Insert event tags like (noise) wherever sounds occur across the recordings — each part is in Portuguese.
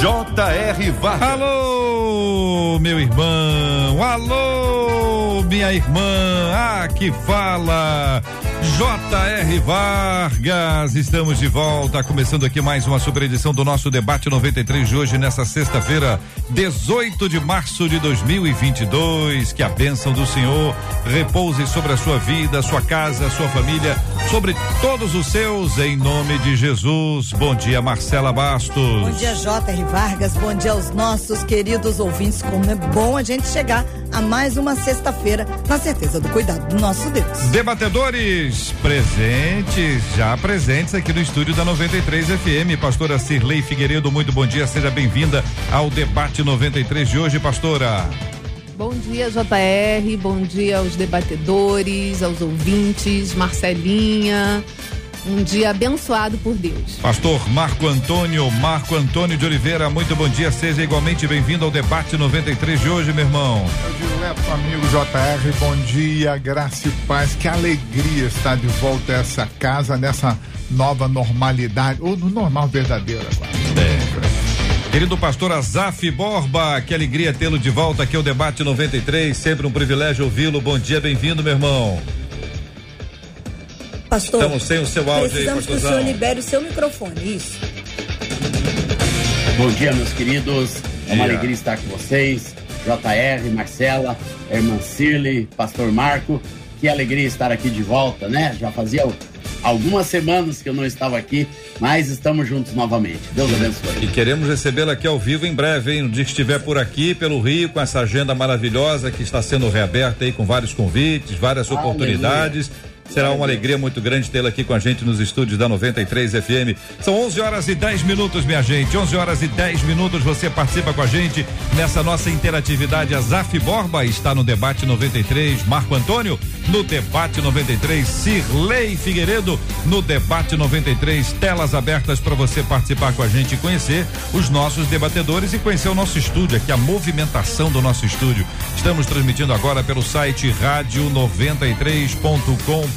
J.R. Vargas. Alô, meu irmão. Alô, minha irmã. Ah, que fala. J.R. Vargas, estamos de volta, começando aqui mais uma super edição do nosso debate 93 de hoje, nessa sexta-feira, 18 de março de 2022. Que a bênção do Senhor repouse sobre a sua vida, sua casa, sua família, sobre todos os seus, em nome de Jesus. Bom dia, Marcela Bastos. Bom dia, J.R. Vargas. Bom dia aos nossos queridos ouvintes. Como é bom a gente chegar a mais uma sexta-feira, na certeza do cuidado do nosso Deus. Debatedores presentes, já presentes aqui no estúdio da 93 FM. Pastora Cirlei Figueiredo, muito bom dia, seja bem-vinda ao debate 93 de hoje, pastora. Bom dia, JR. Bom dia aos debatedores, aos ouvintes, Marcelinha. Um dia abençoado por Deus. Pastor Marco Antônio, Marco Antônio de Oliveira, muito bom dia, seja igualmente bem-vindo ao debate 93 de hoje, meu irmão. Meu amigo JR, bom dia, graça e paz, que alegria estar de volta a essa casa, nessa nova normalidade, ou no normal verdadeiro agora. É. Querido pastor Azaf Borba, que alegria tê-lo de volta aqui ao debate 93, sempre um privilégio ouvi-lo. Bom dia, bem-vindo, meu irmão. Pastor, Estamos sem o seu áudio aí, precisamos que o pastorzão. senhor libere o seu microfone, isso. Bom dia, meus queridos. É uma alegria estar com vocês. JR, Marcela, irmã Cirle, Pastor Marco. Que alegria estar aqui de volta, né? Já fazia algumas semanas que eu não estava aqui, mas estamos juntos novamente. Deus E abençoe. queremos recebê-lo aqui ao vivo em breve, hein? No dia que estiver por aqui, pelo Rio, com essa agenda maravilhosa que está sendo reaberta aí com vários convites, várias Aleluia. oportunidades. Será uma alegria muito grande tê-la aqui com a gente nos estúdios da 93 FM. São 11 horas e 10 minutos, minha gente. 11 horas e 10 minutos. Você participa com a gente nessa nossa interatividade. A Zaf Borba está no debate 93. Marco Antônio no debate 93. Cirlei Figueiredo no debate 93. Telas abertas para você participar com a gente e conhecer os nossos debatedores e conhecer o nosso estúdio aqui, a movimentação do nosso estúdio. Estamos transmitindo agora pelo site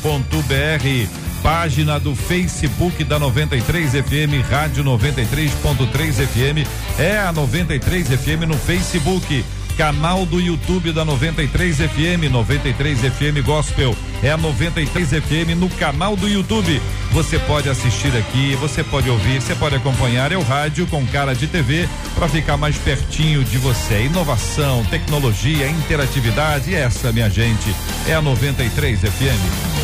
rádio93.com.br página do Facebook da 93 FM, Rádio 93.3 FM, é a 93 FM no Facebook. Canal do YouTube da 93 FM, 93 FM Gospel, é a 93 FM no canal do YouTube. Você pode assistir aqui, você pode ouvir, você pode acompanhar. É o rádio com cara de TV para ficar mais pertinho de você. Inovação, tecnologia, interatividade, essa, minha gente, é a 93 FM.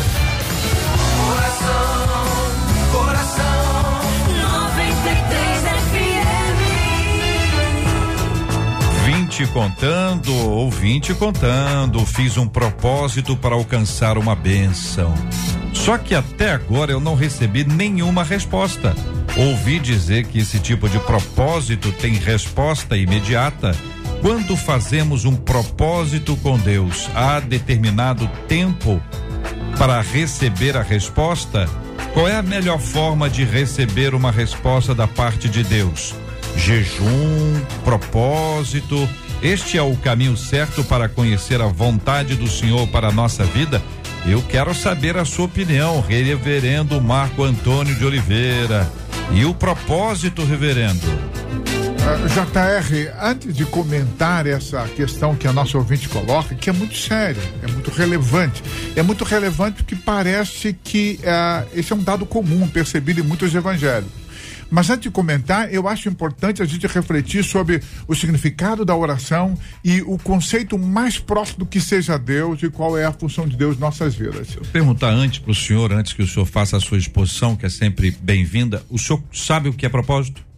20 contando, ouvinte contando, fiz um propósito para alcançar uma bênção. Só que até agora eu não recebi nenhuma resposta. Ouvi dizer que esse tipo de propósito tem resposta imediata. Quando fazemos um propósito com Deus há determinado tempo para receber a resposta, qual é a melhor forma de receber uma resposta da parte de Deus? Jejum, propósito. Este é o caminho certo para conhecer a vontade do Senhor para a nossa vida? Eu quero saber a sua opinião, reverendo Marco Antônio de Oliveira. E o propósito, reverendo? Ah, JR, antes de comentar essa questão que a nossa ouvinte coloca, que é muito séria, é muito relevante. É muito relevante porque parece que ah, esse é um dado comum percebido em muitos evangelhos. Mas antes de comentar, eu acho importante a gente refletir sobre o significado da oração e o conceito mais próximo do que seja Deus e qual é a função de Deus em nossas vidas. Perguntar antes para o senhor, antes que o senhor faça a sua exposição, que é sempre bem-vinda, o senhor sabe o que é propósito?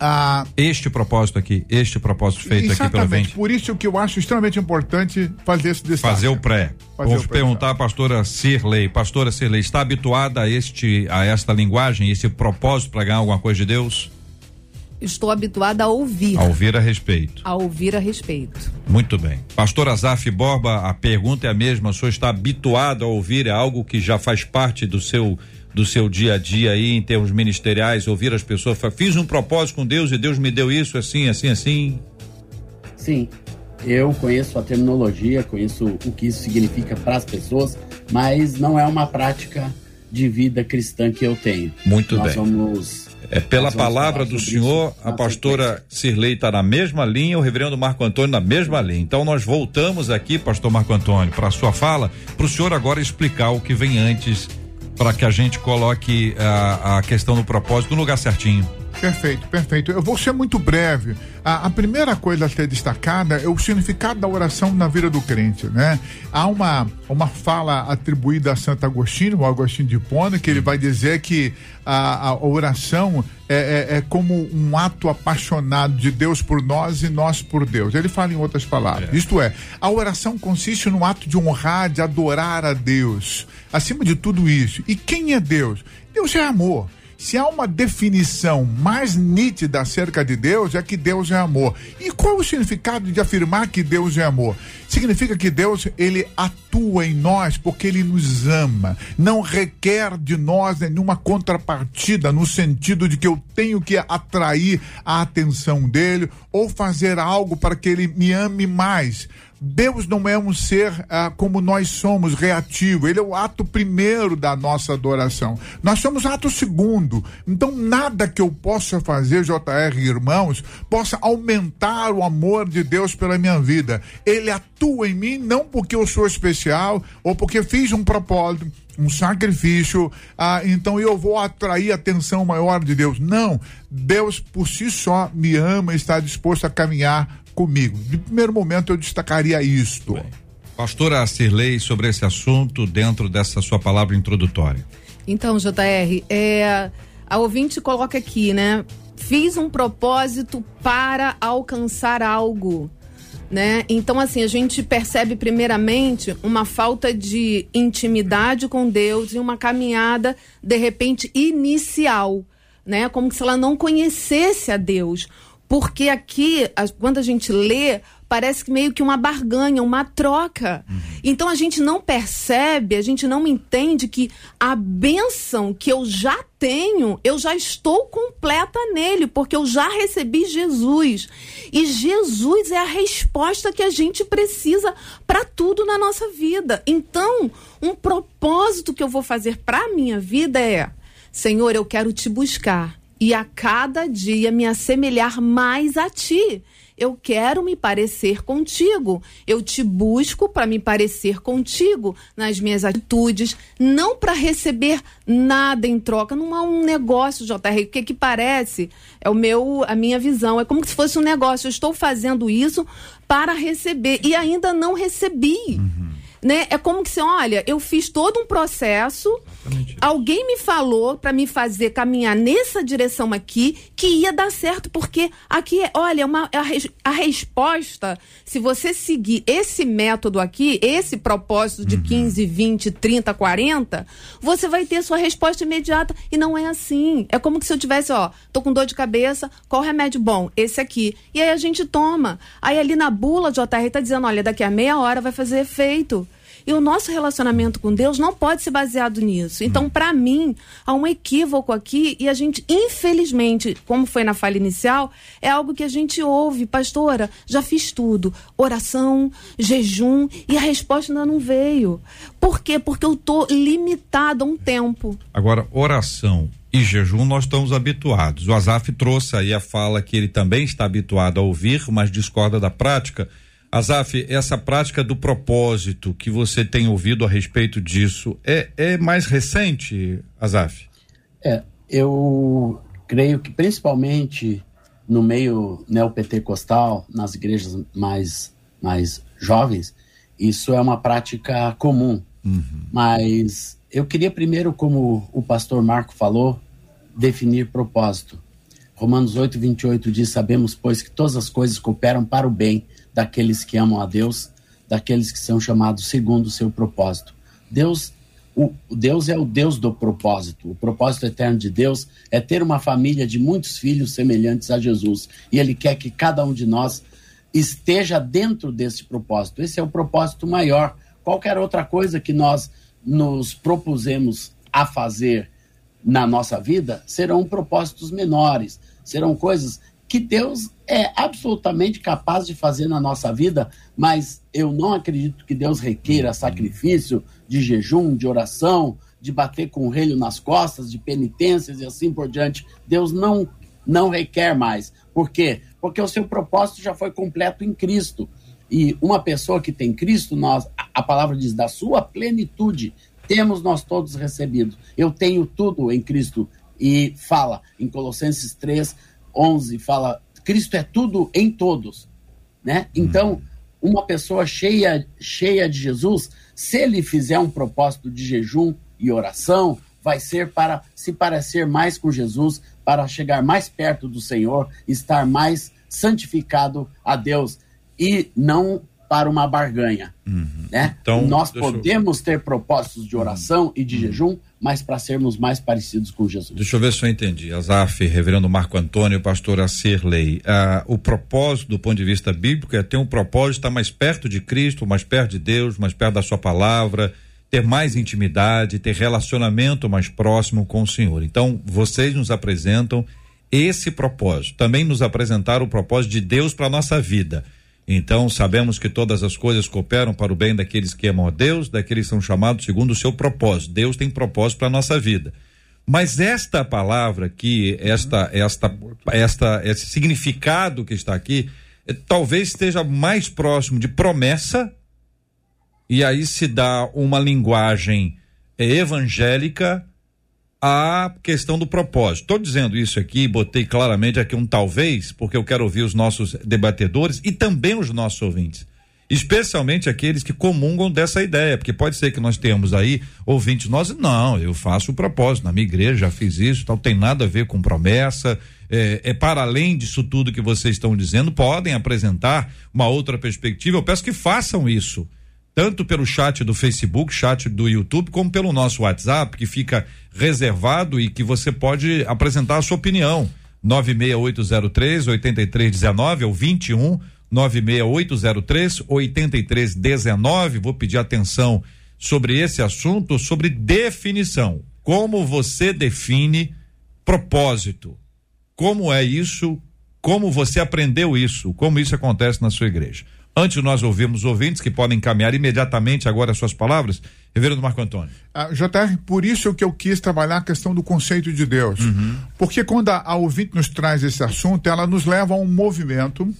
Ah, Este propósito aqui, este propósito feito aqui pelo exatamente. Vente. Por isso que eu acho extremamente importante fazer esse destaque. Fazer o pré. Fazer Vamos o pré, perguntar à pastora Cirlei. Pastora Cirlei, está habituada a este, a esta linguagem, esse propósito para ganhar alguma coisa de Deus? Estou habituada a ouvir. A ouvir a respeito. A ouvir a respeito. Muito bem. Pastor Azaf Borba, a pergunta é a mesma. O senhor está habituado a ouvir? É algo que já faz parte do seu do seu dia a dia aí em termos ministeriais, ouvir as pessoas, fiz um propósito com Deus e Deus me deu isso assim, assim, assim. Sim, eu conheço a terminologia, conheço o que isso significa para as pessoas, mas não é uma prática de vida cristã que eu tenho. Muito Nós bem. vamos. É pela palavra do senhor, a pastora Cirlei está na mesma linha, o reverendo Marco Antônio na mesma linha. Então nós voltamos aqui, pastor Marco Antônio, para a sua fala, para o senhor agora explicar o que vem antes, para que a gente coloque a, a questão do propósito no lugar certinho. Perfeito, perfeito. Eu vou ser muito breve. A, a primeira coisa a ser destacada é o significado da oração na vida do crente, né? Há uma, uma fala atribuída a Santo Agostinho, o Agostinho de Hipona, que ele vai dizer que a, a oração é, é- é como um ato apaixonado de Deus por nós e nós por Deus. Ele fala em outras palavras. Isto é, a oração consiste no ato de honrar, de adorar a Deus. Acima de tudo isso. E quem é Deus? Deus é amor. Se há uma definição mais nítida acerca de Deus, é que Deus é amor. E qual o significado de afirmar que Deus é amor? Significa que Deus, ele atua em nós porque ele nos ama. Não requer de nós nenhuma contrapartida no sentido de que eu tenho que atrair a atenção dele ou fazer algo para que ele me ame mais. Deus não é um ser ah, como nós somos, reativo. Ele é o ato primeiro da nossa adoração. Nós somos ato segundo. Então, nada que eu possa fazer, JR irmãos, possa aumentar o amor de Deus pela minha vida. Ele atua em mim não porque eu sou especial ou porque fiz um propósito, um sacrifício, ah, então eu vou atrair a atenção maior de Deus. Não. Deus por si só me ama e está disposto a caminhar comigo. De primeiro momento eu destacaria isto. Pastora Cirlei, sobre esse assunto, dentro dessa sua palavra introdutória. Então, JR, é, a ouvinte coloca aqui, né? Fiz um propósito para alcançar algo. Né? Então, assim, a gente percebe primeiramente uma falta de intimidade com Deus e uma caminhada, de repente, inicial, né? Como se ela não conhecesse a Deus. Porque aqui, quando a gente lê, parece que meio que uma barganha, uma troca. Então a gente não percebe, a gente não entende que a bênção que eu já tenho, eu já estou completa nele, porque eu já recebi Jesus. E Jesus é a resposta que a gente precisa para tudo na nossa vida. Então, um propósito que eu vou fazer para minha vida é: Senhor, eu quero te buscar e a cada dia me assemelhar mais a ti. Eu quero me parecer contigo. Eu te busco para me parecer contigo nas minhas atitudes, não para receber nada em troca. Não é um negócio, JR. O que que parece? É o meu, a minha visão. É como se fosse um negócio. Eu estou fazendo isso para receber e ainda não recebi. Né? É como que se, olha, eu fiz todo um processo, alguém me falou para me fazer caminhar nessa direção aqui que ia dar certo, porque aqui, é, olha, uma, a, res- a resposta, se você seguir esse método aqui, esse propósito de 15, 20, 30, 40, você vai ter sua resposta imediata e não é assim. É como que se eu tivesse, ó, tô com dor de cabeça, qual remédio bom? Esse aqui. E aí a gente toma. Aí ali na bula, JR tá dizendo, olha, daqui a meia hora vai fazer efeito. E o nosso relacionamento com Deus não pode ser baseado nisso. Então, para mim, há um equívoco aqui e a gente, infelizmente, como foi na fala inicial, é algo que a gente ouve, pastora, já fiz tudo, oração, jejum e a resposta ainda não veio. Por quê? Porque eu tô limitado a um tempo. Agora, oração e jejum nós estamos habituados. O Azaf trouxe aí a fala que ele também está habituado a ouvir, mas discorda da prática. Azaf, essa prática do propósito que você tem ouvido a respeito disso é, é mais recente, Azaf? É, eu creio que principalmente no meio neopentecostal, nas igrejas mais, mais jovens, isso é uma prática comum. Mas eu queria primeiro, como o pastor Marco falou, definir propósito. Romanos 8, 28 diz: Sabemos, pois, que todas as coisas cooperam para o bem daqueles que amam a Deus, daqueles que são chamados segundo o seu propósito. Deus, O, Deus é o Deus do propósito. O propósito eterno de Deus é ter uma família de muitos filhos semelhantes a Jesus. E Ele quer que cada um de nós esteja dentro desse propósito. Esse é o propósito maior. Qualquer outra coisa que nós nos propusemos a fazer na nossa vida serão propósitos menores, serão coisas que Deus é absolutamente capaz de fazer na nossa vida, mas eu não acredito que Deus requeira sacrifício de jejum, de oração, de bater com o relho nas costas, de penitências e assim por diante. Deus não não requer mais. Por quê? Porque o seu propósito já foi completo em Cristo. E uma pessoa que tem Cristo, nós, a palavra diz, da sua plenitude, temos nós todos recebido. Eu tenho tudo em Cristo. E fala em Colossenses 3, 11, fala, Cristo é tudo em todos. Né? Então, uma pessoa cheia, cheia de Jesus, se ele fizer um propósito de jejum e oração, vai ser para se parecer mais com Jesus, para chegar mais perto do Senhor, estar mais santificado a Deus e não para uma barganha. Né? Então, Nós deixa eu- podemos ter propósitos de oração e de jejum, mas para sermos mais parecidos com Jesus. Deixa eu ver se eu entendi. Azaf, reverendo Marco Antônio, pastor Acirley. Ah, o propósito, do ponto de vista bíblico, é ter um propósito, estar mais perto de Cristo, mais perto de Deus, mais perto da Sua palavra, ter mais intimidade, ter relacionamento mais próximo com o Senhor. Então, vocês nos apresentam esse propósito. Também nos apresentaram o propósito de Deus para nossa vida. Então, sabemos que todas as coisas cooperam para o bem daqueles que amam a Deus, daqueles que são chamados segundo o seu propósito. Deus tem propósito para a nossa vida. Mas esta palavra aqui, esta, esta, esta, esse significado que está aqui, eh, talvez esteja mais próximo de promessa, e aí se dá uma linguagem eh, evangélica à questão do propósito. Estou dizendo isso aqui, botei claramente aqui um talvez, porque eu quero ouvir os nossos debatedores e também os nossos ouvintes. Especialmente aqueles que comungam dessa ideia, porque pode ser que nós tenhamos aí ouvintes nós, não, eu faço o propósito, na minha igreja já fiz isso, tal, tem nada a ver com promessa, é, é para além disso tudo que vocês estão dizendo, podem apresentar uma outra perspectiva, eu peço que façam isso tanto pelo chat do Facebook, chat do YouTube, como pelo nosso WhatsApp, que fica reservado e que você pode apresentar a sua opinião. 96803 8319 ou 21 96803 8319. Vou pedir atenção sobre esse assunto, sobre definição. Como você define propósito? Como é isso? Como você aprendeu isso? Como isso acontece na sua igreja? Antes nós ouvimos ouvintes que podem encaminhar imediatamente agora as suas palavras. Reverendo Marco Antônio. Ah, JR, por isso que eu quis trabalhar a questão do conceito de Deus. Porque quando a, a ouvinte nos traz esse assunto, ela nos leva a um movimento,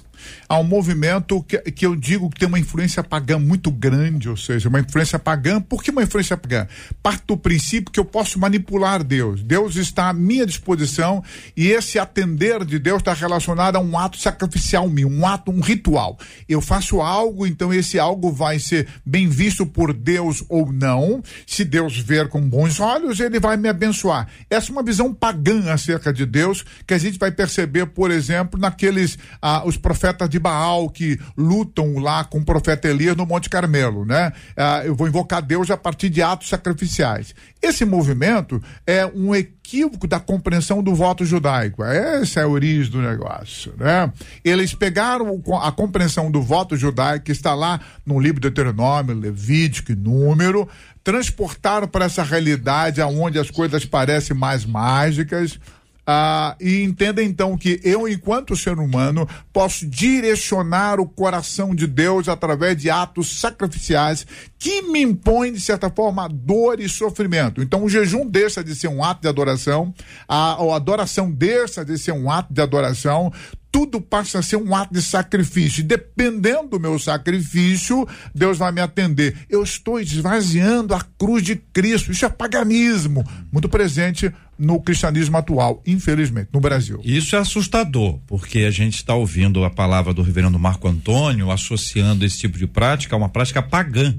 a um movimento que, que eu digo que tem uma influência pagã muito grande, ou seja, uma influência pagã. Por que uma influência pagã? Parte do princípio que eu posso manipular Deus. Deus está à minha disposição e esse atender de Deus está relacionado a um ato sacrificial meu, um ato, um ritual. Eu faço algo, então esse algo vai ser bem visto por Deus ou não. Se Deus ver com bons olhos, ele vai me abençoar. Essa é uma visão pagã acerca de Deus que a gente vai perceber, por exemplo, naqueles ah, os profetas de Baal que lutam lá com o profeta Elias no Monte Carmelo, né? Ah, eu vou invocar Deus a partir de atos sacrificiais. Esse movimento é um equívoco da compreensão do voto judaico. Essa é a origem do negócio, né? Eles pegaram a compreensão do voto judaico que está lá no livro de Deuteronômio, Levítico e Número, transportaram para essa realidade aonde as coisas parecem mais mágicas. Ah, e entenda então que eu, enquanto ser humano, posso direcionar o coração de Deus através de atos sacrificiais que me impõem, de certa forma, dor e sofrimento. Então, o jejum deixa de ser um ato de adoração, a, a adoração deixa de ser um ato de adoração, tudo passa a ser um ato de sacrifício. Dependendo do meu sacrifício, Deus vai me atender. Eu estou esvaziando a cruz de Cristo. Isso é paganismo, muito presente no cristianismo atual, infelizmente, no Brasil. Isso é assustador, porque a gente está ouvindo a palavra do reverendo Marco Antônio associando esse tipo de prática a uma prática pagã,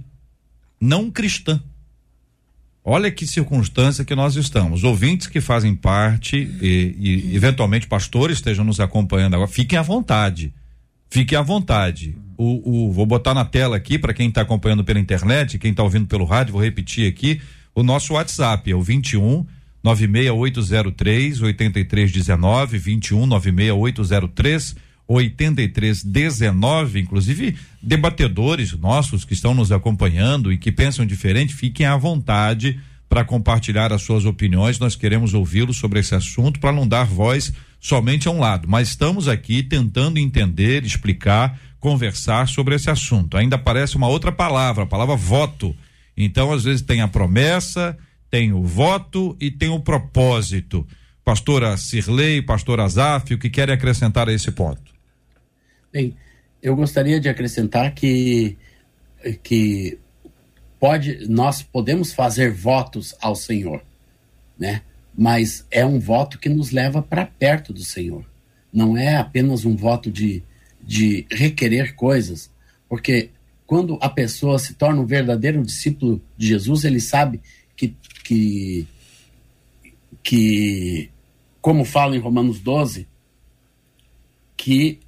não cristã. Olha que circunstância que nós estamos. Ouvintes que fazem parte e, e, eventualmente pastores estejam nos acompanhando agora, fiquem à vontade. Fiquem à vontade. O, o- vou botar na tela aqui para quem está acompanhando pela internet, quem está ouvindo pelo rádio, vou repetir aqui. o nosso WhatsApp, é o 21 96803 8319, 21 96803 8319, inclusive debatedores nossos que estão nos acompanhando e que pensam diferente, fiquem à vontade para compartilhar as suas opiniões. Nós queremos ouvi-los sobre esse assunto para não dar voz somente a um lado, mas estamos aqui tentando entender, explicar, conversar sobre esse assunto. Ainda aparece uma outra palavra, a palavra voto. Então, às vezes tem a promessa, tem o voto e tem o propósito. Pastora Cirlei, pastor Azaf, o que querem acrescentar a esse ponto? Bem, eu gostaria de acrescentar que, que pode, nós podemos fazer votos ao Senhor, né? Mas é um voto que nos leva para perto do Senhor. Não é apenas um voto de, de requerer coisas, porque quando a pessoa se torna um verdadeiro discípulo de Jesus, ele sabe que, que, que como fala em Romanos 12, que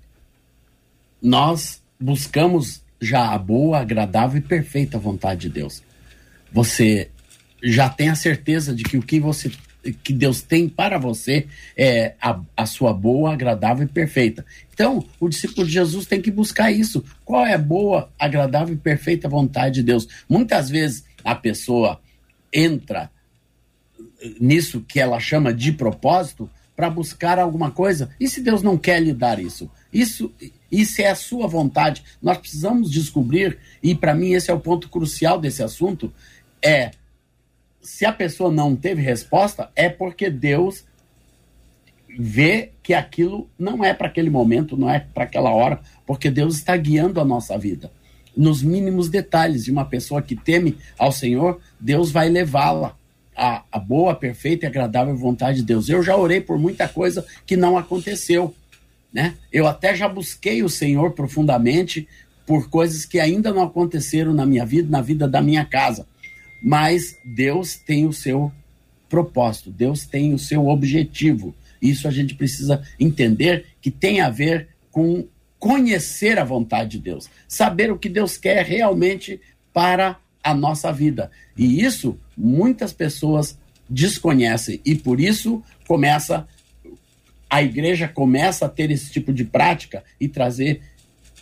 nós buscamos já a boa, agradável e perfeita vontade de Deus. Você já tem a certeza de que o que você que Deus tem para você é a, a sua boa, agradável e perfeita. Então, o discípulo de Jesus tem que buscar isso. Qual é a boa, agradável e perfeita vontade de Deus? Muitas vezes a pessoa entra nisso que ela chama de propósito para buscar alguma coisa. E se Deus não quer lhe dar isso? Isso isso é a sua vontade. Nós precisamos descobrir, e para mim esse é o ponto crucial desse assunto, é se a pessoa não teve resposta, é porque Deus vê que aquilo não é para aquele momento, não é para aquela hora, porque Deus está guiando a nossa vida. Nos mínimos detalhes de uma pessoa que teme ao Senhor, Deus vai levá-la à, à boa, perfeita e agradável vontade de Deus. Eu já orei por muita coisa que não aconteceu né? Eu até já busquei o Senhor profundamente por coisas que ainda não aconteceram na minha vida, na vida da minha casa. Mas Deus tem o seu propósito, Deus tem o seu objetivo. Isso a gente precisa entender que tem a ver com conhecer a vontade de Deus, saber o que Deus quer realmente para a nossa vida. E isso muitas pessoas desconhecem e por isso começa a igreja começa a ter esse tipo de prática e trazer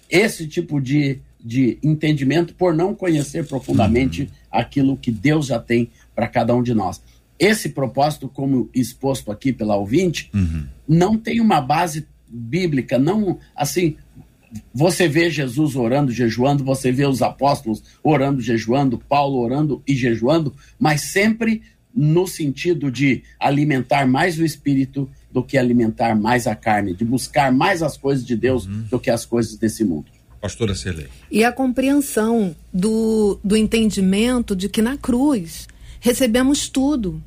esse tipo de, de entendimento por não conhecer profundamente uhum. aquilo que Deus já tem para cada um de nós. Esse propósito, como exposto aqui pela ouvinte, uhum. não tem uma base bíblica, não assim. Você vê Jesus orando, jejuando, você vê os apóstolos orando, jejuando, Paulo orando e jejuando, mas sempre no sentido de alimentar mais o espírito do que alimentar mais a carne, de buscar mais as coisas de Deus uhum. do que as coisas desse mundo. Pastora Celei. E a compreensão do, do entendimento de que na cruz recebemos tudo.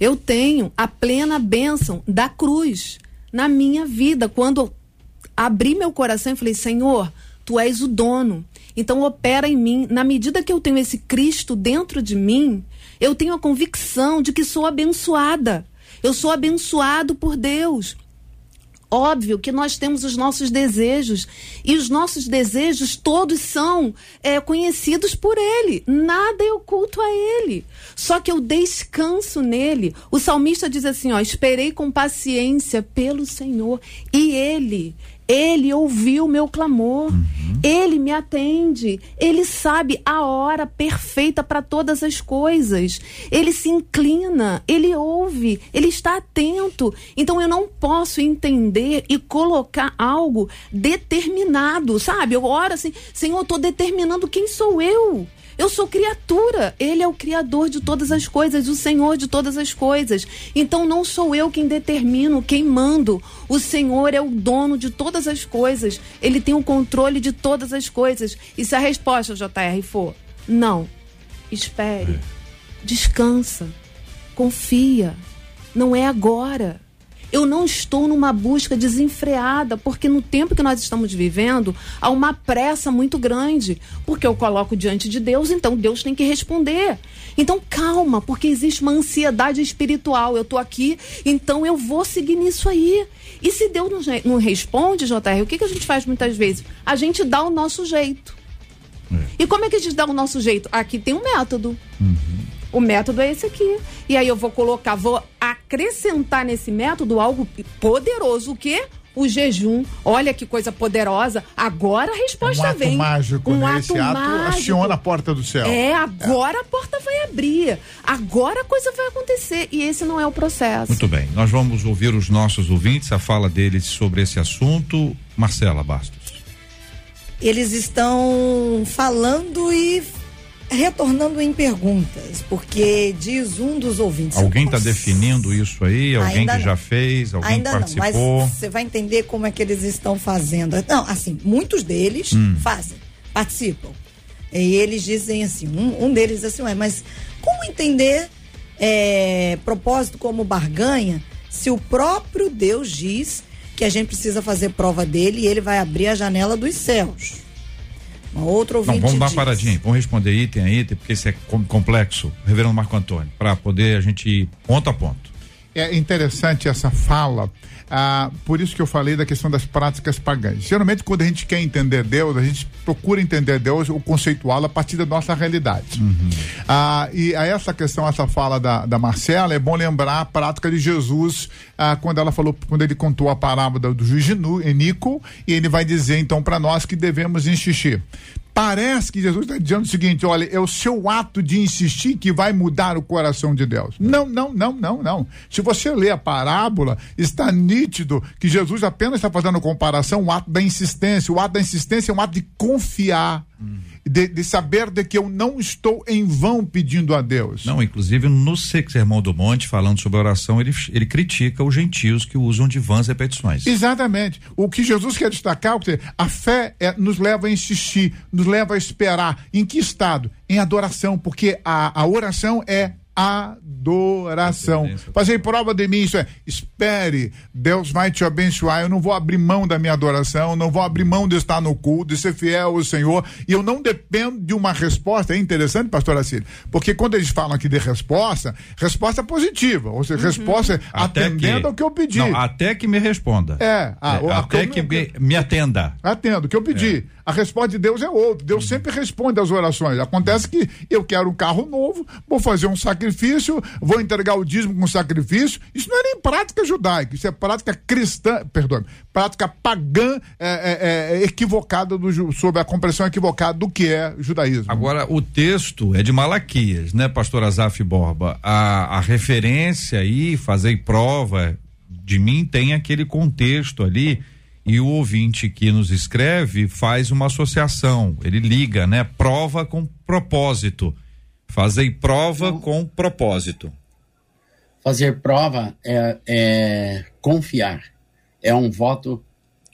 Eu tenho a plena bênção da cruz na minha vida. Quando abri meu coração e falei, Senhor, tu és o dono. Então opera em mim. Na medida que eu tenho esse Cristo dentro de mim, eu tenho a convicção de que sou abençoada. Eu sou abençoado por Deus. Óbvio que nós temos os nossos desejos e os nossos desejos todos são é, conhecidos por Ele. Nada é oculto a Ele. Só que eu descanso nele. O salmista diz assim: ó, esperei com paciência pelo Senhor e Ele ele ouviu o meu clamor. Uhum. Ele me atende. Ele sabe a hora perfeita para todas as coisas. Ele se inclina, ele ouve, ele está atento. Então eu não posso entender e colocar algo determinado, sabe? Eu oro assim, Senhor, eu estou determinando quem sou eu. Eu sou criatura. Ele é o criador de todas as coisas, o Senhor de todas as coisas. Então não sou eu quem determino, quem mando. O Senhor é o dono de todas as coisas. Ele tem o controle de todas as coisas. E se a resposta, JR, for não, espere, é. descansa, confia. Não é agora. Eu não estou numa busca desenfreada, porque no tempo que nós estamos vivendo, há uma pressa muito grande. Porque eu coloco diante de Deus, então Deus tem que responder. Então calma, porque existe uma ansiedade espiritual. Eu estou aqui, então eu vou seguir nisso aí. E se Deus não, não responde, JR, o que, que a gente faz muitas vezes? A gente dá o nosso jeito. É. E como é que a gente dá o nosso jeito? Aqui tem um método. Uhum. O método é esse aqui. E aí eu vou colocar, vou acrescentar nesse método algo poderoso, o quê? O jejum. Olha que coisa poderosa. Agora a Um resposta ato vem. mágico, um né? ato Esse ato mágico. aciona a porta do céu. É, agora a porta vai abrir. Agora a coisa vai acontecer. E esse não é o processo. Muito bem, nós vamos ouvir os nossos ouvintes, a fala deles sobre esse assunto. Marcela Bastos. Eles estão falando e retornando em perguntas, porque diz um dos ouvintes. Alguém está "Nossa, definindo isso aí? Alguém Ainda que já não. fez? Alguém Ainda não, participou? mas você vai entender como é que eles estão fazendo. Não, assim, muitos deles Hum. fazem, participam. E eles dizem assim, um, um deles diz assim, ué, mas como entender é, propósito como barganha se o próprio Deus diz que a gente precisa fazer prova dele e ele vai abrir a janela dos céus? Uma outra Não, ouvinte vamos dar uma diz, paradinha, aí, vamos responder item a item, porque isso é com- complexo, Reverendo Marco Antônio, para poder a gente ir ponto a ponto. É interessante essa fala, ah, por isso que eu falei da questão das práticas pagãs. Geralmente, quando a gente quer entender Deus, a gente procura entender Deus ou conceituá-lo a partir da nossa realidade. Ah, e a essa questão, essa fala da, da Marcela, é bom lembrar a prática de Jesus ah, quando ela falou, quando ele contou a parábola do juiz Enico, e ele vai dizer então para nós que devemos insistir. Parece que Jesus está dizendo o seguinte: olha, é o seu ato de insistir que vai mudar o coração de Deus. Não, não, não, não, não. Se você ler a parábola, está nítido que Jesus apenas está fazendo comparação o ato da insistência. O ato da insistência é um ato de confiar, de, de saber de que eu não estou em vão pedindo a Deus. Não, inclusive no Se- Sermão do Monte, falando sobre oração, ele, ele critica os gentios que usam de vãs repetições. Exatamente. O que Jesus quer destacar, é que a fé é- nos leva a insistir, nos leva a esperar. Em que estado? Em adoração, porque a, a oração é adoração. Fazer prova de mim, isso é, espere, Deus vai te abençoar. Eu não vou abrir mão da minha adoração, não vou abrir mão de estar no culto, de ser fiel ao Senhor. E eu não dependo de uma resposta. É interessante, pastor Assílio, porque quando eles falam aqui de resposta, resposta positiva, ou seja, resposta é atendendo ao que eu pedi. Não, até que me responda. É, ah, É, a- até que me, me atenda. Atendo, o que eu pedi. A resposta de Deus é outra. Deus sempre responde às orações. Acontece que eu quero um carro novo, vou fazer um sacrifício, vou entregar o dízimo com sacrifício. Isso não é nem prática judaica, isso é prática cristã, perdão, prática pagã é, é, é, equivocada do, sobre a compreensão equivocada do que é judaísmo. Agora, o texto é de Malaquias, né, pastor Azaf Borba? A, a referência aí, fazer prova de mim, tem aquele contexto ali. E o ouvinte que nos escreve faz uma associação, ele liga, né? Prova com propósito. Fazer prova com propósito. Fazer prova é, é confiar. É um voto,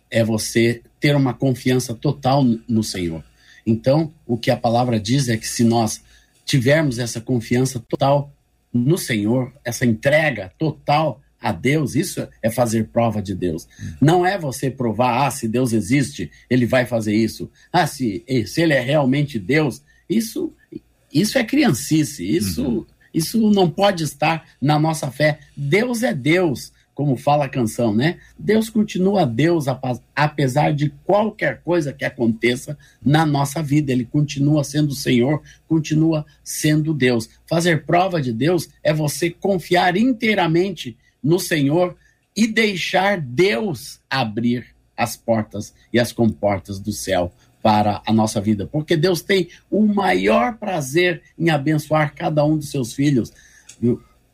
é você ter uma confiança total no Senhor. Então, o que a palavra diz é que se nós tivermos essa confiança total no Senhor, essa entrega total a Deus, isso é fazer prova de Deus. Não é você provar, ah, se Deus existe, ele vai fazer isso. Ah, se, se ele é realmente Deus, isso, isso é criancice, isso, isso não pode estar na nossa fé. Deus é Deus, como fala a canção, né? Deus continua Deus apesar de qualquer coisa que aconteça na nossa vida. Ele continua sendo o Senhor, continua sendo Deus. Fazer prova de Deus é você confiar inteiramente no Senhor e deixar Deus abrir as portas e as comportas do céu para a nossa vida, porque Deus tem o maior prazer em abençoar cada um dos seus filhos.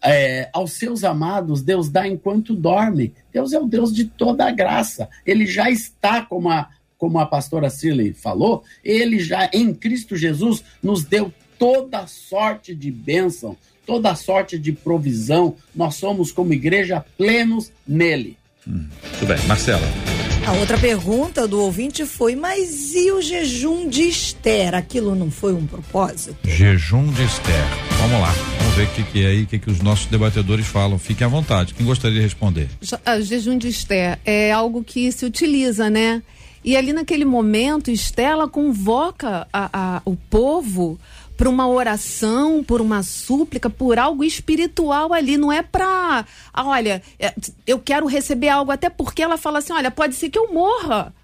É, aos seus amados, Deus dá enquanto dorme. Deus é o Deus de toda a graça. Ele já está, como a, como a pastora Cirley falou, ele já, em Cristo Jesus, nos deu toda sorte de bênção, toda sorte de provisão. Nós somos, como igreja, plenos nele. Tudo bem, Marcela. A outra pergunta do ouvinte foi: mas e o jejum de Esther? Aquilo não foi um propósito? Jejum de Esther. Vamos lá, vamos ver o que, que é aí, o que, que os nossos debatedores falam. Fiquem à vontade. Quem gostaria de responder? Je- ah, jejum de Esther é algo que se utiliza, né? E ali naquele momento, Esther ela convoca a- a- o povo para uma oração, por uma súplica, por algo espiritual ali. Não é para, olha, é, eu quero receber algo, até porque ela fala assim: olha, pode ser que eu morra.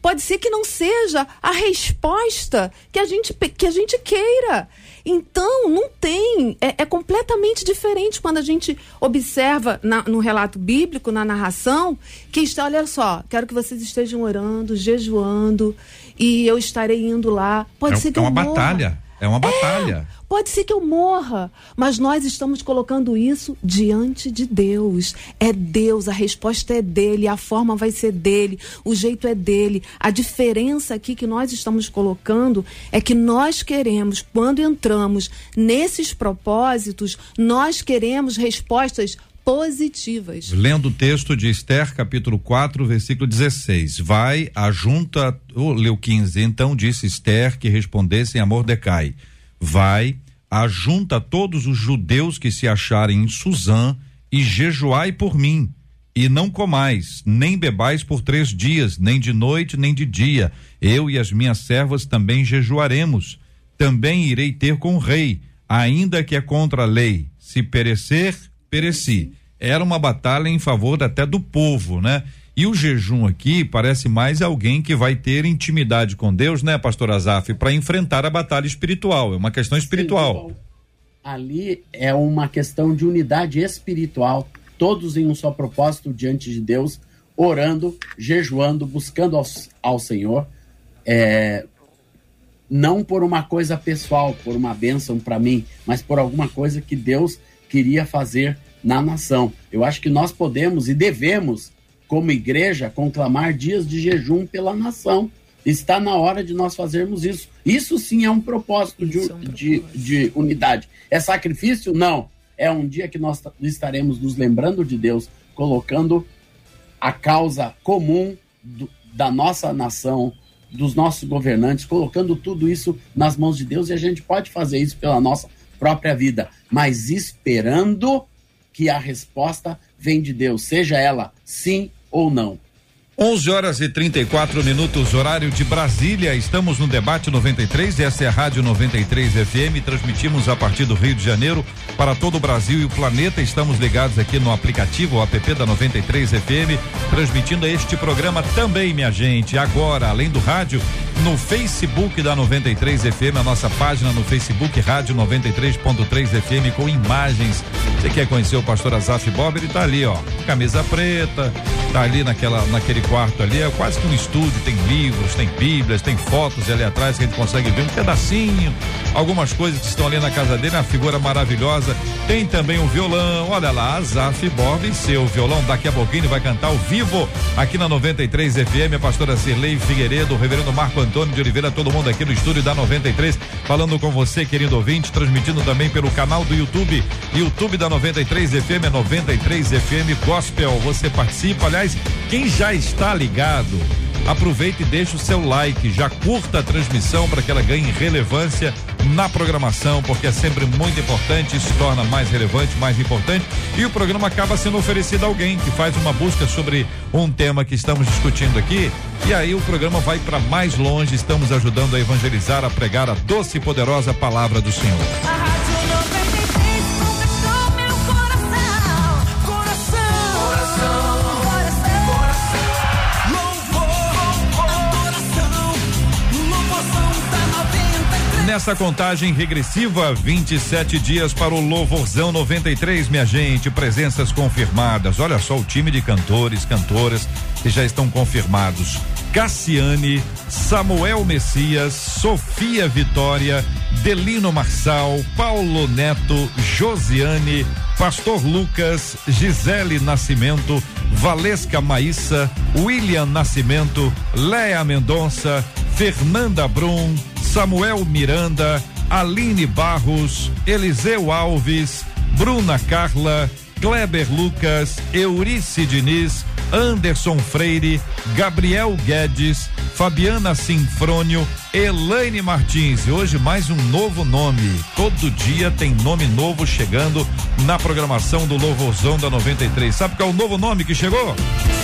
Pode ser que não seja a resposta que a gente, que a gente queira. Então, não tem. É, é completamente diferente quando a gente observa na- no relato bíblico, na narração, que está, olha só, quero que vocês estejam orando, jejuando, e eu estarei indo lá. Pode É, ser que é uma morra. batalha. É uma batalha. Pode ser que eu morra, mas nós estamos colocando isso diante de Deus. É Deus, a resposta é dele, a forma vai ser dele, o jeito é dele. A diferença aqui que nós estamos colocando é que nós queremos, quando entramos nesses propósitos, nós queremos respostas positivas. Lendo o texto de Esther, capítulo 4, versículo 16. Vai, ajunta, oh, leu 15. Então disse Esther que respondessem a Mordecai: Vai, ajunta todos os judeus que se acharem em Suzã e jejuai por mim. E não comais, nem bebais por três dias, nem de noite, nem de dia. Eu e as minhas servas também jejuaremos. Também irei ter com o rei, ainda que é contra a lei. Se perecer, pereci. Era uma batalha em favor até do povo, né? E o jejum aqui parece mais alguém que vai ter intimidade com Deus, né, pastor Azaf, para enfrentar a batalha espiritual. É uma questão espiritual. Ali é uma questão de unidade espiritual, todos em um só propósito diante de Deus, orando, jejuando, buscando ao, ao Senhor, é, não por uma coisa pessoal, por uma bênção para mim, mas por alguma coisa que Deus queria fazer na nação. Eu acho que nós podemos e devemos, como igreja, conclamar dias de jejum pela nação. Está na hora de nós fazermos isso. Isso sim é um propósito de, é um de, propósito. de unidade. É sacrifício? Não. É um dia que nós ta- estaremos nos lembrando de Deus, colocando a causa comum do- da nossa nação, dos nossos governantes, colocando tudo isso nas mãos de Deus e a gente pode fazer isso pela nossa própria vida, mas esperando que a resposta vem de Deus, seja ela sim ou não. 11 horas e 34 minutos, horário de Brasília. Estamos no debate 93. Essa é a Rádio 93 FM. Transmitimos a partir do Rio de Janeiro para todo o Brasil e o planeta. Estamos ligados aqui no aplicativo o app da 93 FM, transmitindo este programa também, minha gente. Agora, além do rádio, no Facebook da 93 FM, a nossa página no Facebook Rádio 93.3 FM com imagens. Você quer conhecer o pastor Azaf Bob? Ele tá ali, ó, camisa preta, tá ali naquela, naquele quarto ali, é quase que um estúdio, tem livros, tem bíblias, tem fotos ali atrás que a gente consegue ver um pedacinho, algumas coisas que estão ali na casa dele, uma figura maravilhosa. Tem também o violão, olha lá, Azaf Bob e seu violão, daqui a pouquinho vai cantar ao vivo aqui na 93 FM, a pastora Cirlei Figueiredo, o reverendo Marco Antônio de Oliveira, todo mundo aqui no estúdio da 93, falando com você, querido ouvinte, transmitindo também pelo canal do YouTube, YouTube da 93 FM, é 93 FM Gospel. Você participa, aliás, quem já está ligado, aproveita e deixa o seu like, já curta a transmissão para que ela ganhe relevância na programação, porque é sempre muito importante, isso torna mais relevante, mais importante, e o programa acaba sendo oferecido a alguém que faz uma busca sobre um tema que estamos discutindo aqui, e aí o programa vai para mais longe, estamos ajudando a evangelizar, a pregar a doce e poderosa palavra do Senhor. 93. Nessa contagem regressiva, 27 dias para o Louvorzão 93, minha gente. Presenças confirmadas. Olha só o time de cantores, cantoras que já estão confirmados. Cassiane, Samuel Messias, Sofia Vitória, Delino Marçal, Paulo Neto, Josiane, Pastor Lucas, Gisele Nascimento, Valesca Maíssa, William Nascimento, Léa Mendonça, Fernanda Brum, Samuel Miranda, Aline Barros, Eliseu Alves, Bruna Carla, Kleber Lucas, Eurice Diniz, Anderson Freire, Gabriel Guedes, Fabiana Sinfrônio, Elaine Martins. E hoje mais um novo nome. Todo dia tem nome novo chegando na programação do Louvorzão da 93. Sabe qual é o novo nome que chegou?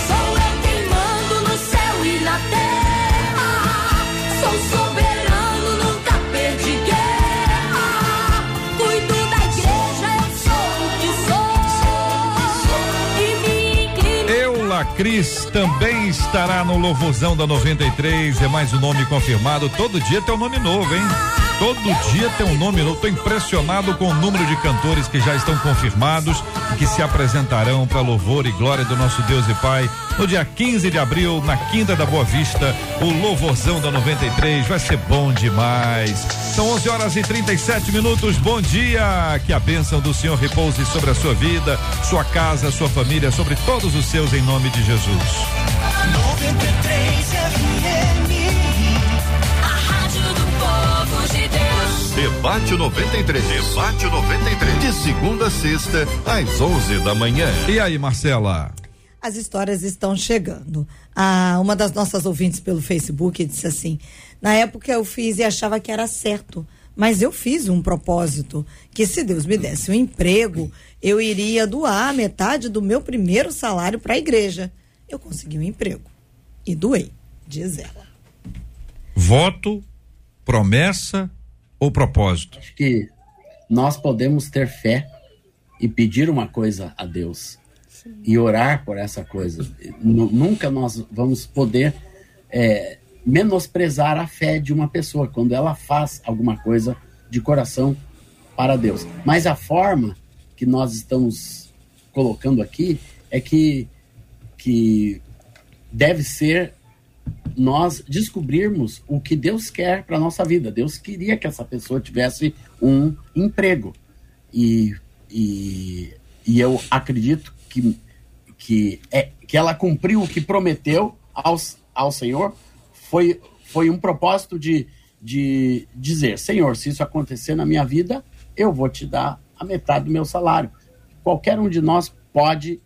Sou eu quem mando no céu e na terra. Sou soberano, Eula Cris também estará no Louvorzão da 93. É mais um nome confirmado. Todo dia tem um nome novo, hein? Todo dia tem um nome novo. Estou impressionado com o número de cantores que já estão confirmados e que se apresentarão para louvor e glória do nosso Deus e Pai no dia 15 de abril, na Quinta da Boa Vista. O Louvorzão da 93 vai ser bom demais. São 11 horas e 37 minutos. Bom dia. Que a bênção do Senhor repouse sobre a sua vida, sua casa, sua família, sobre todos os seus, em nome de Jesus. 93 Debate 93. Debate 93. De segunda a sexta, às 11 da manhã. E aí, Marcela? As histórias estão chegando. Ah, uma das nossas ouvintes pelo Facebook disse assim: na época eu fiz e achava que era certo, mas eu fiz um propósito que se Deus me desse um emprego, eu iria doar metade do meu primeiro salário para a igreja. Eu consegui um emprego e doei, diz ela. Voto, promessa ou propósito? Acho que nós podemos ter fé e pedir uma coisa a Deus e orar por essa coisa. Nu- Nunca nós vamos poder é, menosprezar a fé de uma pessoa quando ela faz alguma coisa de coração para Deus. Mas a forma que nós estamos colocando aqui é que, que deve ser nós descobrirmos o que Deus quer para nossa vida. Deus queria que essa pessoa tivesse um emprego. E, e, e eu acredito que, que, é, que ela cumpriu o que prometeu aos, ao Senhor. Foi, foi um propósito de, de dizer: Senhor, se isso acontecer na minha vida, eu vou te dar a metade do meu salário. Qualquer um de nós pode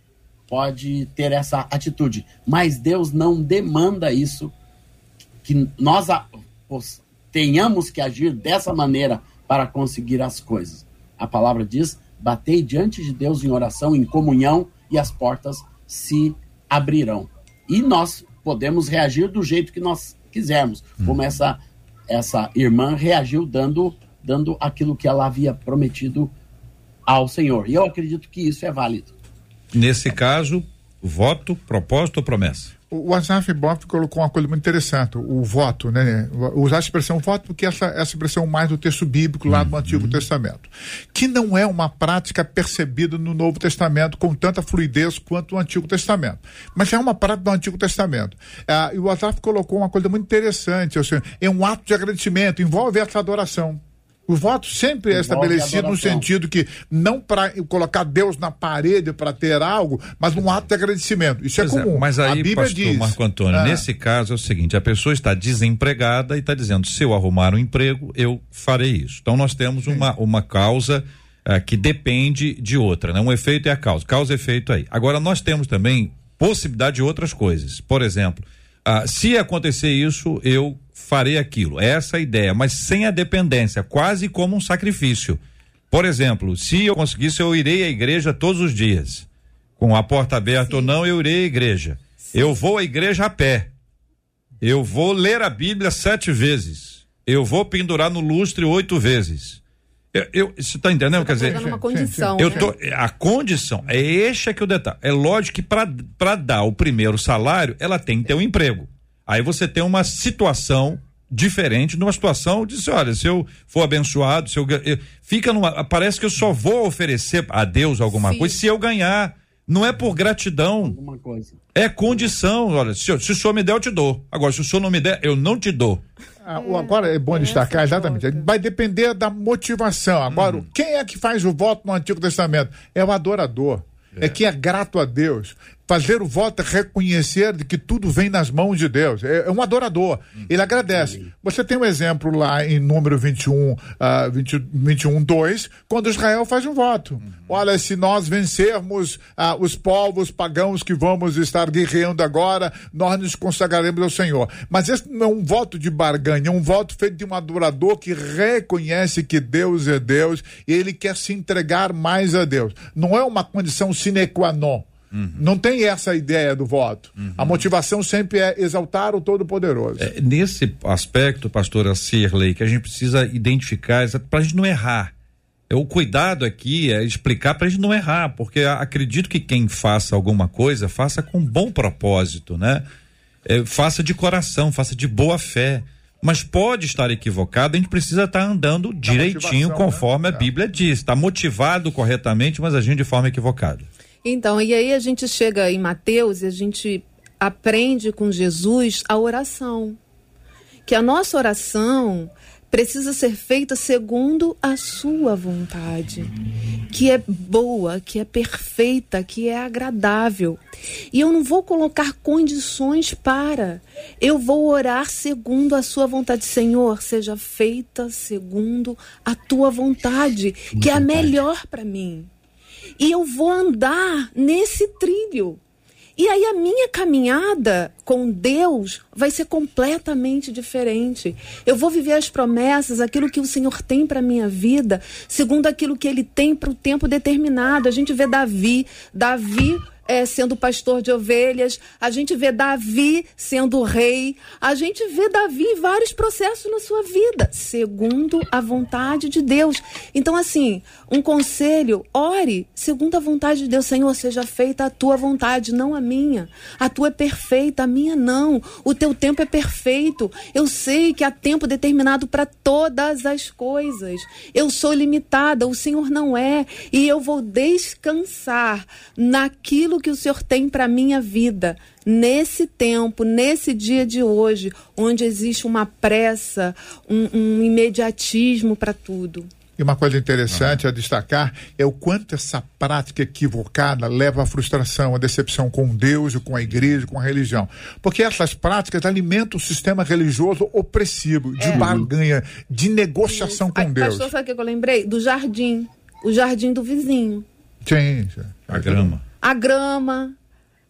pode ter essa atitude, mas Deus não demanda isso que nós a- os- tenhamos que agir dessa maneira para conseguir as coisas. A palavra diz: batei diante de Deus em oração, em comunhão, e as portas se abrirão. E nós podemos reagir do jeito que nós quisermos, como essa, essa irmã reagiu dando, dando aquilo que ela havia prometido ao Senhor. E eu acredito que isso é válido. Nesse caso, voto, propósito ou promessa? O Asaf Boff colocou uma coisa muito interessante, o voto, né? Usar a expressão voto porque essa, essa expressão mais do texto bíblico lá do Antigo Testamento, que não é uma prática percebida no Novo Testamento com tanta fluidez quanto o Antigo Testamento, mas é uma prática do Antigo Testamento. Ah, e o Asaf colocou uma coisa muito interessante, ou seja, é um ato de agradecimento, envolve essa adoração. O voto sempre é estabelecido no sentido que não para colocar Deus na parede para ter algo, mas um ato de agradecimento. Isso Pois é é, comum. mas aí, a Bíblia pastor diz. Marco Antônio, Ah. nesse caso é o seguinte: a pessoa está desempregada e está dizendo, se eu arrumar um emprego, eu farei isso. Então nós temos uma, uma causa ah, que depende de outra, né? Um efeito é a causa, causa e efeito aí. Agora nós temos também possibilidade de outras coisas. Por exemplo, ah, se acontecer isso, eu farei aquilo. Essa é a ideia, mas sem a dependência, quase como um sacrifício. Por exemplo, se eu conseguisse, eu irei à igreja todos os dias. Com a porta aberta ou não, eu irei à igreja. Eu vou à igreja a pé. Eu vou ler a Bíblia sete vezes. Eu vou pendurar no lustre oito vezes. Eu, eu, você está entendendo? Quer dizer, uma condição. eu né? tô, a condição, é este é que o detalhe. É lógico que para dar o primeiro salário, ela tem que ter um emprego. Aí você tem uma situação diferente numa situação de assim, olha, se eu for abençoado, se eu, eu- fica numa, parece que eu só vou oferecer a Deus alguma Sim. coisa se eu ganhar. Não é por gratidão, Alguma coisa. é condição. Olha, se, eu- se o senhor me der, eu te dou. Agora, se o senhor não me der, eu não te dou. Ah, agora é bom destacar, exatamente. volta. Vai depender da motivação. Agora, Uhum. quem é que faz o voto no Antigo Testamento? É o adorador. É, quem é grato a Deus. Fazer o voto é reconhecer de que tudo vem nas mãos de Deus. É, é um adorador. Ele agradece. Você tem um exemplo lá em número 21, ah, 20, 21 2, quando Israel faz um voto. Olha, se nós vencermos ah, os povos pagãos que vamos estar guerreando agora, nós nos consagraremos ao Senhor. Mas esse não é um voto de barganha, é um voto feito de um adorador que reconhece que Deus é Deus e ele quer se entregar mais a Deus. Não é uma condição sine qua non. Não tem essa ideia do voto. A motivação sempre é exaltar o Todo-Poderoso. É, nesse aspecto, pastora Cirley, que a gente precisa identificar para a gente não errar. O cuidado aqui é explicar para a gente não errar, porque acredito que quem faça alguma coisa, faça com bom propósito, né? É, faça de coração, faça de boa fé. Mas pode estar equivocado, a gente precisa estar andando direitinho conforme né? a Bíblia diz. Está motivado corretamente, mas agindo de forma equivocada. Então, e aí a gente chega em Mateus e a gente aprende com Jesus a oração. Que a nossa oração precisa ser feita segundo a sua vontade, que é boa, que é perfeita, que é agradável. E eu não vou colocar condições para. Eu vou orar segundo a sua vontade. Senhor, seja feita segundo a tua vontade, que é a melhor para mim. E eu vou andar nesse trilho. E aí a minha caminhada com Deus vai ser completamente diferente. Eu vou viver as promessas, aquilo que o Senhor tem para minha vida, segundo aquilo que ele tem para o tempo determinado. A gente vê Davi, Davi é, sendo pastor de ovelhas, a gente vê Davi sendo rei, a gente vê Davi em vários processos na sua vida, segundo a vontade de Deus. Então, assim, um conselho, ore segundo a vontade de Deus. Senhor, seja feita a tua vontade, não a minha. A tua é perfeita, a minha não. O teu tempo é perfeito. Eu sei que há tempo determinado para todas as coisas. Eu sou limitada, o Senhor não é. E eu vou descansar naquilo que o Senhor tem para minha vida nesse tempo, nesse dia de hoje, onde existe uma pressa, um, um imediatismo para tudo. E uma coisa interessante a destacar é o quanto essa prática equivocada leva à frustração, à decepção com Deus, com a igreja, com a religião. Porque essas práticas alimentam o sistema religioso opressivo, de é. barganha, de negociação Isso. com a, Deus. Pastor, sabe o que eu lembrei? Do jardim. O jardim do vizinho. Sim. A grama a grama.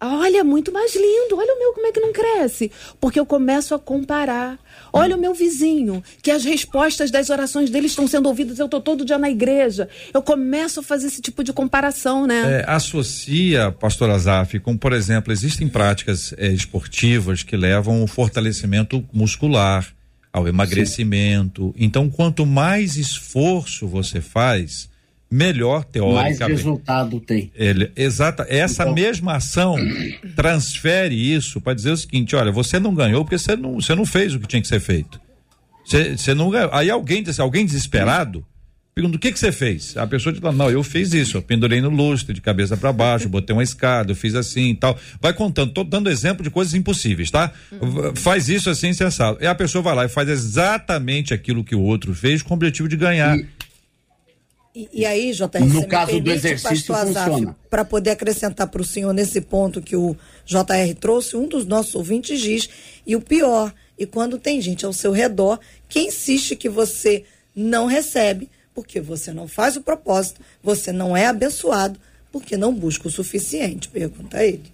Olha, muito mais lindo. Olha o meu como é que não cresce. Porque eu começo a comparar. Olha o meu vizinho, que as respostas das orações dele estão sendo ouvidas. Eu estou todo dia na igreja. Eu começo a fazer esse tipo de comparação, né? É, associa, pastor Azaf, com, por exemplo, existem práticas é, esportivas que levam ao fortalecimento muscular, ao emagrecimento. Sim. Então, quanto mais esforço você faz, melhor teoricamente. Mais resultado tem. Ele, exata, essa então, mesma ação transfere isso para dizer o seguinte, olha, você não ganhou porque você não, você não fez o que tinha que ser feito. Você, você não ganhou. Aí alguém alguém desesperado, pergunta o que que você fez? A pessoa diz, não, eu fiz isso, eu pendurei no lustre de cabeça para baixo, botei uma escada, eu fiz assim e tal. Vai contando, tô dando exemplo de coisas impossíveis, tá? Uhum. Faz isso assim, sensato. E a pessoa vai lá e faz exatamente aquilo que o outro fez com o objetivo de ganhar. E e, e aí, JR, no caso do exercício funciona. Para poder acrescentar para o senhor nesse ponto que o JR trouxe, um dos nossos ouvintes diz, e o pior, e quando tem gente ao seu redor que insiste que você não recebe, porque você não faz o propósito, você não é abençoado, porque não busca o suficiente, pergunta ele.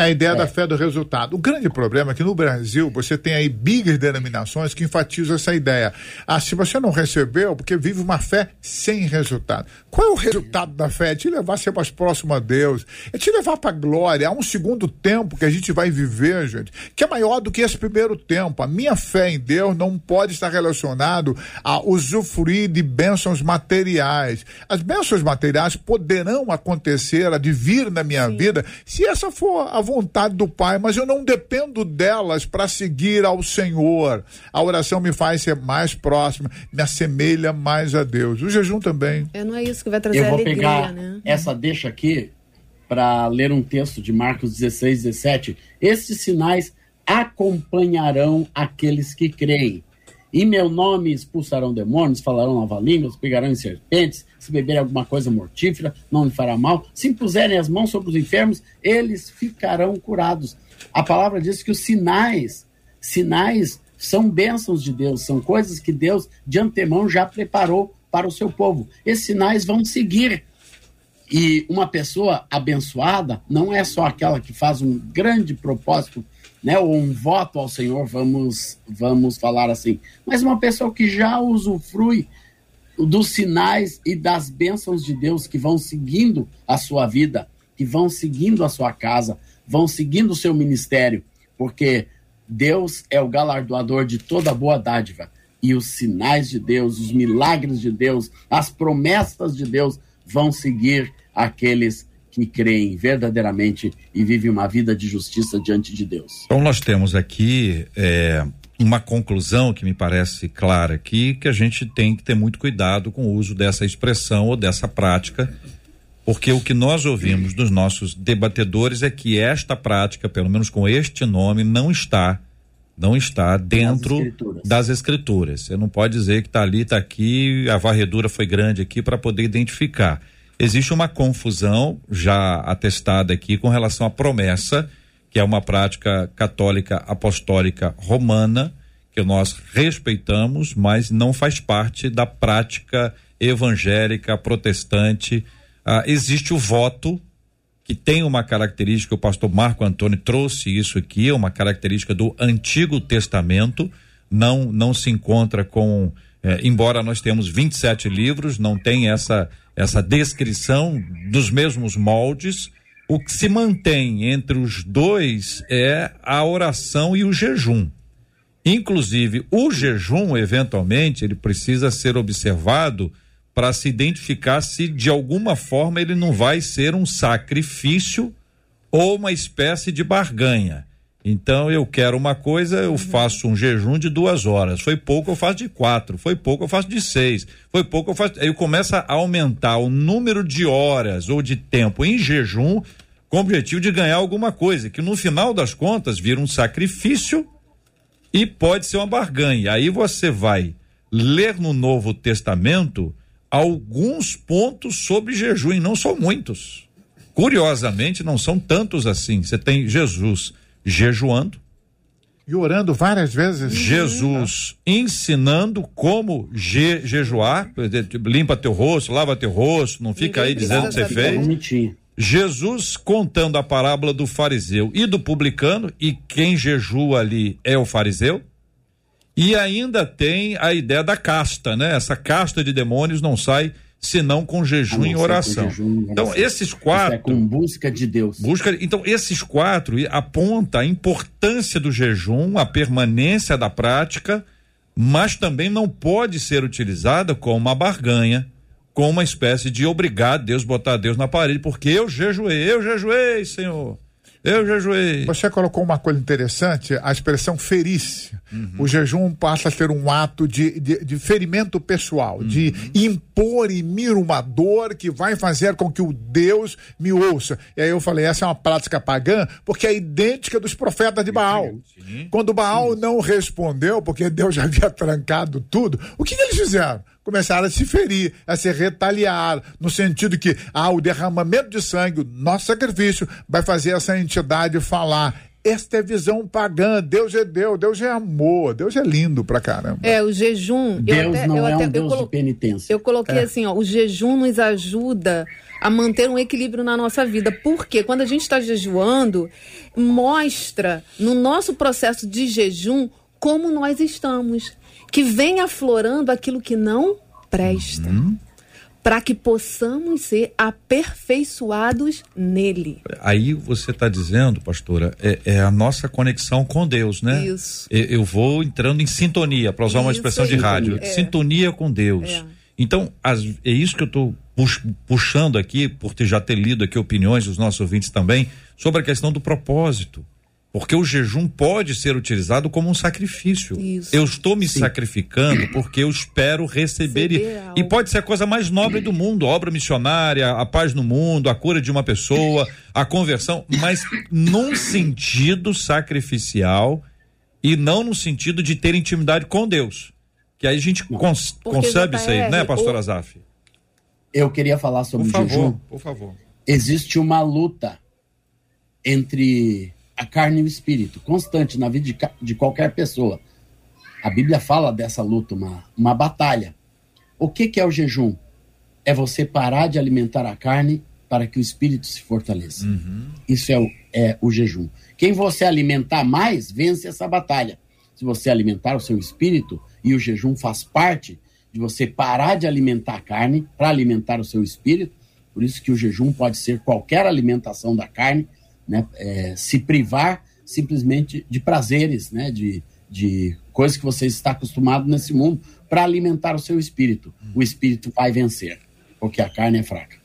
É a ideia é. da fé do resultado. O grande problema é que no Brasil você tem aí bigas denominações que enfatizam essa ideia. Ah, se você não recebeu, porque vive uma fé sem resultado. Qual é o resultado da fé? É te levar a ser mais próximo a Deus, é te levar para a glória. Há um segundo tempo que a gente vai viver, gente, que é maior do que esse primeiro tempo. A minha fé em Deus não pode estar relacionado a usufruir de bênçãos materiais. As bênçãos materiais poderão acontecer, advir na minha Sim. vida, se essa for a vontade do Pai, mas eu não dependo delas para seguir ao Senhor. A oração me faz ser mais próxima, me assemelha mais a Deus. O jejum também. É, não é isso que vai trazer eu vou alegria, pegar né? Essa deixa aqui para ler um texto de Marcos 16, 17. Estes sinais acompanharão aqueles que creem. Em meu nome expulsarão demônios, falarão nova línguas, pegarão em serpentes, se beberem alguma coisa mortífera, não lhe fará mal. Se impuserem as mãos sobre os enfermos, eles ficarão curados. A palavra diz que os sinais, sinais são bênçãos de Deus, são coisas que Deus de antemão já preparou para o seu povo. Esses sinais vão seguir. E uma pessoa abençoada não é só aquela que faz um grande propósito né, ou um voto ao Senhor, vamos, vamos falar assim, mas uma pessoa que já usufrui dos sinais e das bênçãos de Deus que vão seguindo a sua vida, que vão seguindo a sua casa, vão seguindo o seu ministério, porque Deus é o galardoador de toda boa dádiva. e os sinais de Deus, os milagres de Deus, as promessas de Deus vão seguir aqueles que creem verdadeiramente e vivem uma vida de justiça diante de Deus. Então nós temos aqui é, uma conclusão que me parece clara aqui, que a gente tem que ter muito cuidado com o uso dessa expressão ou dessa prática, porque o que nós ouvimos dos nossos debatedores é que esta prática, pelo menos com este nome, não está não está dentro escrituras. das escrituras. Você não pode dizer que está ali, está aqui, a varredura foi grande aqui para poder identificar. Existe uma confusão já atestada aqui com relação à promessa, que é uma prática católica apostólica romana, que nós respeitamos, mas não faz parte da prática evangélica protestante. Ah, existe o voto, que tem uma característica, o pastor Marco Antônio trouxe isso aqui, é uma característica do Antigo Testamento, não não se encontra com, eh, embora nós temos 27 livros, não tem essa essa descrição dos mesmos moldes. O que se mantém entre os dois é a oração e o jejum. Inclusive, o jejum, eventualmente, ele precisa ser observado para se identificar se de alguma forma ele não vai ser um sacrifício ou uma espécie de barganha. Então eu quero uma coisa, eu faço um jejum de duas horas. Foi pouco, eu faço de quatro. Foi pouco, eu faço de seis. Foi pouco, eu faço. Aí começa a aumentar o número de horas ou de tempo em jejum com o objetivo de ganhar alguma coisa, que no final das contas vira um sacrifício e pode ser uma barganha. Aí você vai ler no Novo Testamento alguns pontos sobre jejum, e não são muitos. Curiosamente, não são tantos assim. Você tem Jesus jejuando, E orando várias vezes. Jesus ensinando como je, jejuar, limpa teu rosto, lava teu rosto, não fica aí Ninguém dizendo que você fez. Mentir. Jesus contando a parábola do fariseu e do publicano, e quem jejua ali é o fariseu. E ainda tem a ideia da casta, né? Essa casta de demônios não sai senão com jejum e oração. jejum Então, oração. esses Isso é quatro. com busca de Deus. Busca, então, esses quatro aponta a importância do jejum, a permanência da prática, mas também não pode ser utilizada como uma barganha, como uma espécie de obrigar Deus, botar Deus na parede, porque eu jejuei, eu jejuei, Senhor. Eu jejuei. Você colocou uma coisa interessante, a expressão ferícia. Uhum. O jejum passa a ser um ato de, de, de ferimento pessoal, de Uhum. impor em mim uma dor que vai fazer com que o Deus me ouça. E aí eu falei, essa é uma prática pagã, porque é idêntica dos profetas de Baal. Quando Baal não respondeu, porque Deus já havia trancado tudo, o que, que eles fizeram? Começaram a se ferir, a se retaliar, no sentido que ah, o derramamento de sangue, o nosso sacrifício, vai fazer essa entidade falar. Esta é visão pagã. Deus é Deus, Deus é amor, Deus é lindo pra caramba. É, o jejum. eu Deus até- não eu é até- um eu Deus colo- de penitência. Eu coloquei assim, ó, o jejum nos ajuda a manter um equilíbrio na nossa vida. Porque quando a gente está jejuando, mostra no nosso processo de jejum como nós estamos. Que vem aflorando aquilo que não presta. Para que possamos ser aperfeiçoados nele. Aí você está dizendo, pastora, é, é a nossa conexão com Deus, né? Isso. Eu, vou entrando em sintonia, para usar uma Isso expressão de aí. rádio. É. Sintonia com Deus. É. Então, as- é isso que eu estou puxando aqui, por ter já ter lido aqui opiniões dos nossos ouvintes também, sobre a questão do propósito. Porque o jejum pode ser utilizado como um sacrifício. Isso. Eu estou me sacrificando porque eu espero receber. E, Receber algo. e pode ser a coisa mais nobre do mundo, a obra missionária, a paz no mundo, a cura de uma pessoa, a conversão, mas num sentido sacrificial e não no sentido de ter intimidade com Deus. Que aí a gente cons- Porque, concebe isso aí, né, pastor o- Azaf? Eu queria falar Por sobre o favor, jejum. por favor. Existe uma luta entre a carne e o espírito, constante na vida de, de qualquer pessoa. A Bíblia fala dessa luta, uma, uma batalha. O que, que é o jejum? É você parar de alimentar a carne para que o espírito se fortaleça. Isso é o, é o jejum. Quem você alimentar mais, vence essa batalha. Se você alimentar o seu espírito, e o jejum faz parte de você parar de alimentar a carne para alimentar o seu espírito, por isso que o jejum pode ser qualquer alimentação da carne, né? É, se privar simplesmente de prazeres, né? De, de coisas que você está acostumado nesse mundo para alimentar o seu espírito. O espírito vai vencer, porque a carne é fraca.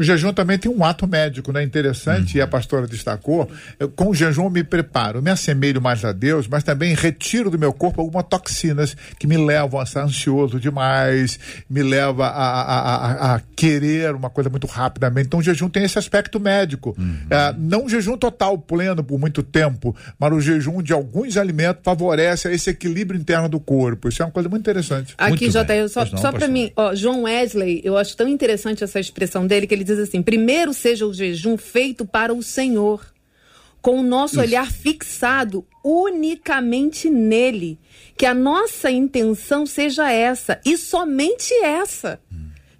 O jejum também tem um ato médico, né? Interessante, e a pastora destacou. Eu, com o jejum eu me preparo, me assemelho mais a Deus, mas também retiro do meu corpo algumas toxinas que me levam a estar ansioso demais, me leva a, a, a, a querer uma coisa muito rapidamente. Então o jejum tem esse aspecto médico. É, não o jejum total, pleno por muito tempo, mas o jejum de alguns alimentos favorece esse equilíbrio interno do corpo. Isso é uma coisa muito interessante. Aqui, bem. só, não, só para mim, ó, João Wesley, eu acho tão interessante essa expressão dele, que ele diz assim: primeiro seja o jejum feito para o Senhor, com o nosso olhar fixado unicamente nele. Que a nossa intenção seja essa, e somente essa,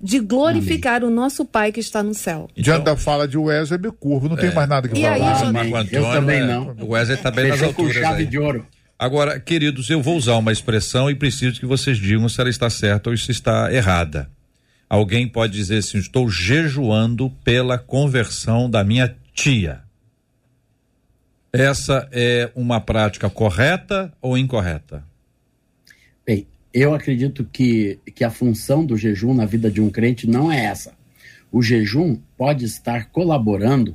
de glorificar o nosso Pai que está no céu. Diante da fala de Wesley, me curvo, não tem mais nada que E aí, falar. já- Amém. Marco Eu Antônio, também é, não. O Wesley tá bem nas Fechou com alturas chave aí. de ouro. Agora, queridos, eu vou usar uma expressão e preciso que vocês digam se ela está certa ou se está errada. Alguém pode dizer assim: estou jejuando pela conversão da minha tia. Essa é uma prática correta ou incorreta? Bem, eu acredito que, que a função do jejum na vida de um crente não é essa. O jejum pode estar colaborando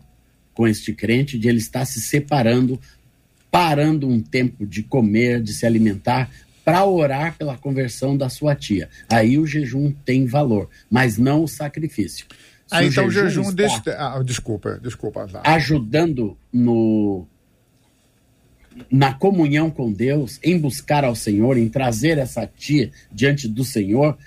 com este crente de ele estar se separando, parando um tempo de comer, de se alimentar, para orar pela conversão da sua tia. Aí o jejum tem valor, mas não o sacrifício. Se Ah, então o jejum ah, desculpa, desculpa. Azar. ajudando no na comunhão com Deus, em buscar ao Senhor, em trazer essa tia diante do Senhor,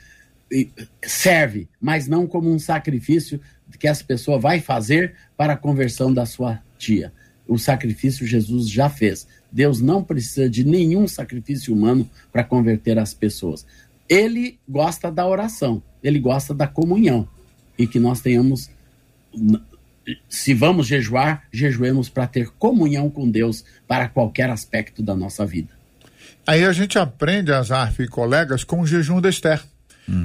serve, mas não como um sacrifício que essa pessoa vai fazer para a conversão da sua tia. O sacrifício Jesus já fez. Deus não precisa de nenhum sacrifício humano para converter as pessoas. Ele gosta da oração, ele gosta da comunhão e que nós tenhamos se vamos jejuar, jejuemos para ter comunhão com Deus para qualquer aspecto da nossa vida. Aí a gente aprende, Azarf e colegas, com o jejum da Esther.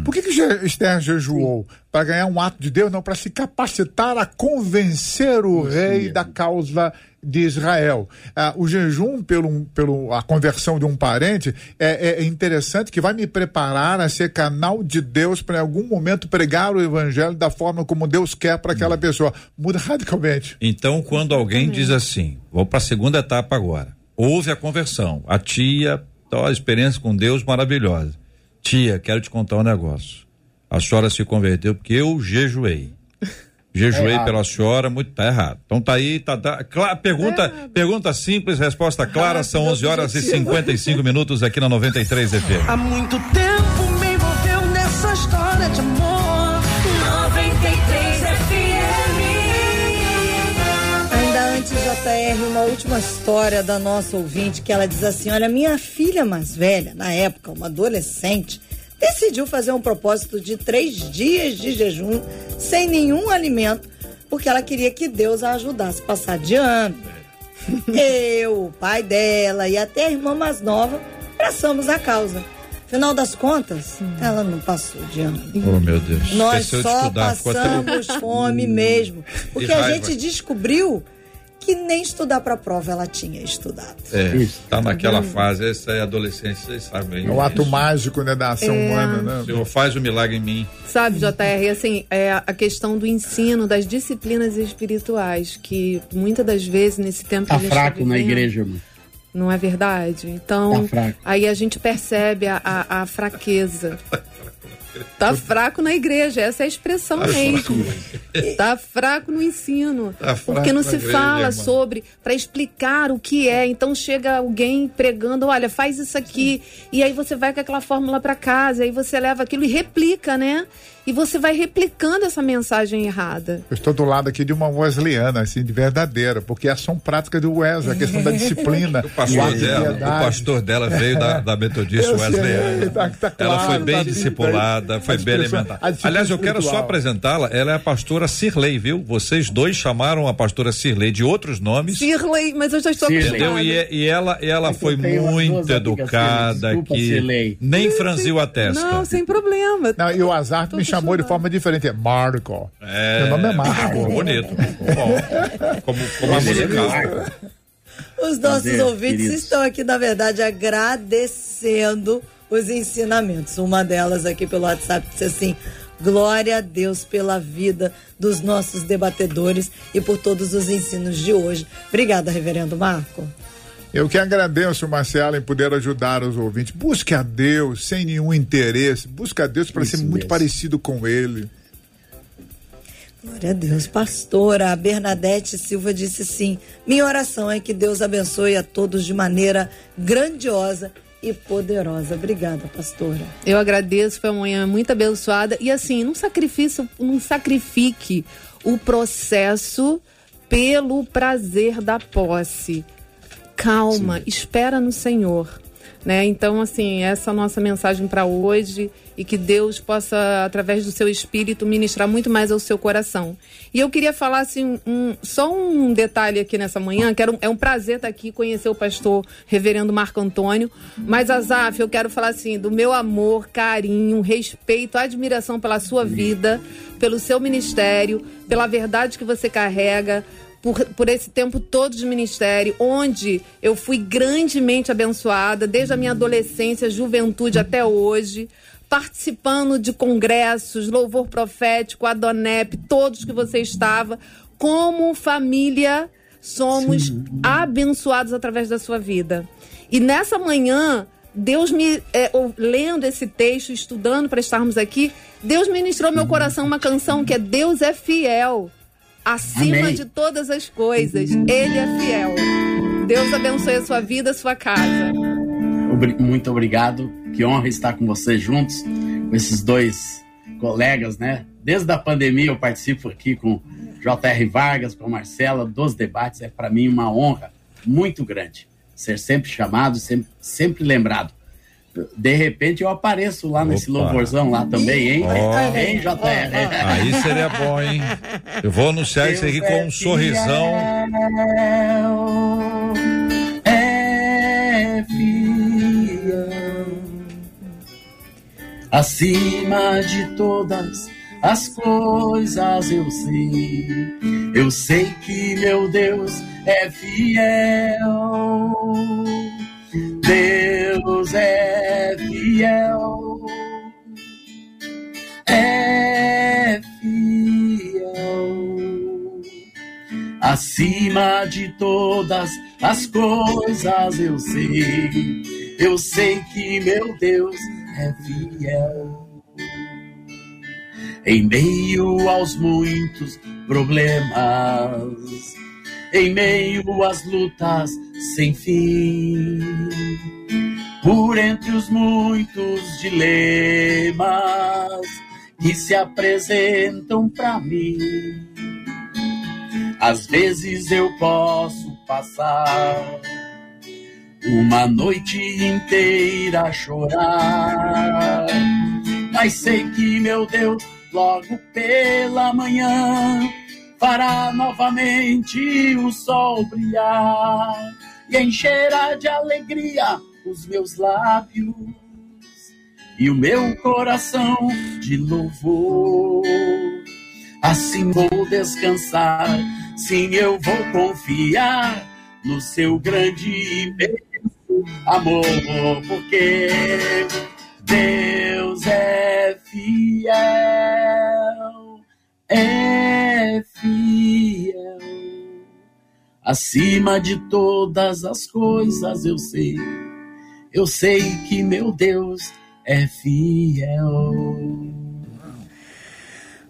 Por que, que Esther jejuou? Para ganhar um ato de Deus? Não, para se capacitar a convencer o rei da causa de Israel. Ah, o jejum pelo, pelo a conversão de um parente é, é interessante que vai me preparar a ser canal de Deus para em algum momento pregar o evangelho da forma como Deus quer para aquela pessoa. Muda radicalmente. Então, quando alguém diz assim, vou para a segunda etapa agora, houve a conversão, a tia, então, a experiência com Deus maravilhosa. Tia, quero te contar um negócio. A senhora se converteu porque eu jejuei. (laughs) Jejuei errado. pela senhora, muito tá errado. Então tá aí, tá, tá cla- pergunta, pergunta simples, resposta clara, são 11 horas e 55 minutos aqui na 93 FM. Há muito tempo JR, uma última história da nossa ouvinte, que ela diz assim: olha, minha filha mais velha, na época, uma adolescente, decidiu fazer um propósito de três dias de jejum sem nenhum alimento, porque ela queria que Deus a ajudasse a passar de ano. (laughs) Eu, o pai dela e até a irmã mais nova abraçamos a causa. Final das contas, ela não passou de ano. Oh, meu Deus. Nós Esqueceu de só estudar, até- passamos fome mesmo. (laughs) Porque a gente descobriu que nem estudar para prova ela tinha estudado. É, Isso. tá naquela fase, essa é a adolescência, vocês sabem. É o ato Isso. mágico né, da ação humana. Né? Senhor, faz o milagre em mim. Sabe, JR, assim, é a questão do ensino, das disciplinas espirituais, que muitas das vezes nesse tempo Tá a gente fraco tá na vivendo, igreja, irmão. Não é verdade? Então, Tá aí a gente percebe a, a, a fraqueza. Tá fraco na igreja, essa é a expressão mesmo. Tá fraco no ensino. Tá fraco porque não se igreja, fala sobre, para explicar o que é. Então chega alguém pregando, olha, faz isso aqui. E aí você vai com aquela fórmula para casa, aí você leva aquilo e replica, né? E você vai replicando essa mensagem errada. Eu estou do lado aqui de uma wesleyana, assim, de verdadeira, porque é ação prática do Wesley, a questão da (laughs) disciplina. O pastor, dela, o pastor dela veio da, da Metodista Wesleyana. tá- tá ela claro, foi bem tá discipulada, foi bem alimentada. Aliás, eu quero só apresentá-la. Ela é a pastora Cirlei, viu? Vocês dois chamaram a pastora Cirlei de outros nomes. Cirlei, mas eu já estou Cirlei. Entendeu? E, e ela, e ela É que foi muito educada Cirlei. Desculpa, aqui. Cirlei. Nem franziu a testa. Não, sem problema. Não, e o Azar me chamou de forma diferente. É Marco. É, Meu nome é Marco. Ficou bonito. Ficou bom. Como, como a é musical. Os nossos Prazer, ouvintes queridos. estão aqui, na verdade, agradecendo os ensinamentos. Uma delas aqui pelo WhatsApp disse assim: Glória a Deus pela vida dos nossos debatedores e por todos os ensinos de hoje. Obrigada, reverendo Marco. Eu que agradeço, Marcela, em poder ajudar os ouvintes. Busque a Deus sem nenhum interesse. Busque a Deus para ser muito mesmo. parecido com Ele. Glória a Deus. Pastora a Bernadette Silva disse sim. Minha oração é que Deus abençoe a todos de maneira grandiosa e poderosa. Obrigada, pastora. Eu agradeço, foi uma manhã muito abençoada. E assim, não, sacrifício, não sacrifique o processo pelo prazer da posse. Calma, espera no Senhor. Né? Então, assim, essa é a nossa mensagem para hoje e que Deus possa, através do seu espírito, ministrar muito mais ao seu coração. E eu queria falar, assim, um- só um detalhe aqui nessa manhã, que um- é um prazer estar aqui, conhecer o pastor reverendo Marco Antônio. Mas, Azaf, eu quero falar, assim, do meu amor, carinho, respeito, admiração pela sua vida, pelo seu ministério, pela verdade que você carrega, por, por esse tempo todo de ministério, onde eu fui grandemente abençoada, desde a minha adolescência, juventude até hoje, participando de congressos, louvor profético, Adonep, todos que você estava. Como família, somos abençoados através da sua vida. E nessa manhã, Deus me, é, lendo esse texto, estudando para estarmos aqui, Deus ministrou meu coração uma canção que é Deus é fiel acima Amém. de todas as coisas. Ele é fiel. Deus abençoe a sua vida, a sua casa. Muito obrigado. Que honra estar com vocês juntos, com esses dois colegas, né? Desde a pandemia eu participo aqui com J.R. Vargas, com a Marcela, dos debates. É para mim uma honra muito grande ser sempre chamado, sempre, sempre lembrado. De repente eu apareço lá nesse Opa. louvorzão lá também, hein? Ó. Hein, J.R.? Aí seria bom, hein? Eu vou anunciar isso aqui com um sorrisão. É fiel. Acima de todas as coisas eu sei, eu sei que meu Deus é fiel. Deus é fiel. É fiel. Acima de todas as coisas eu sei, eu sei que meu Deus é fiel. Em meio aos muitos problemas, em meio às lutas sem fim, por entre os muitos dilemas que se apresentam para mim. Às vezes eu posso passar uma noite inteira a chorar, mas sei que meu Deus logo pela manhã fará novamente o sol brilhar e encherá de alegria os meus lábios e o meu coração de louvor. Assim vou descansar, sim, eu vou confiar no seu grande amor, porque Deus é fiel, é fiel. Acima de todas as coisas eu sei, eu sei que meu Deus é fiel.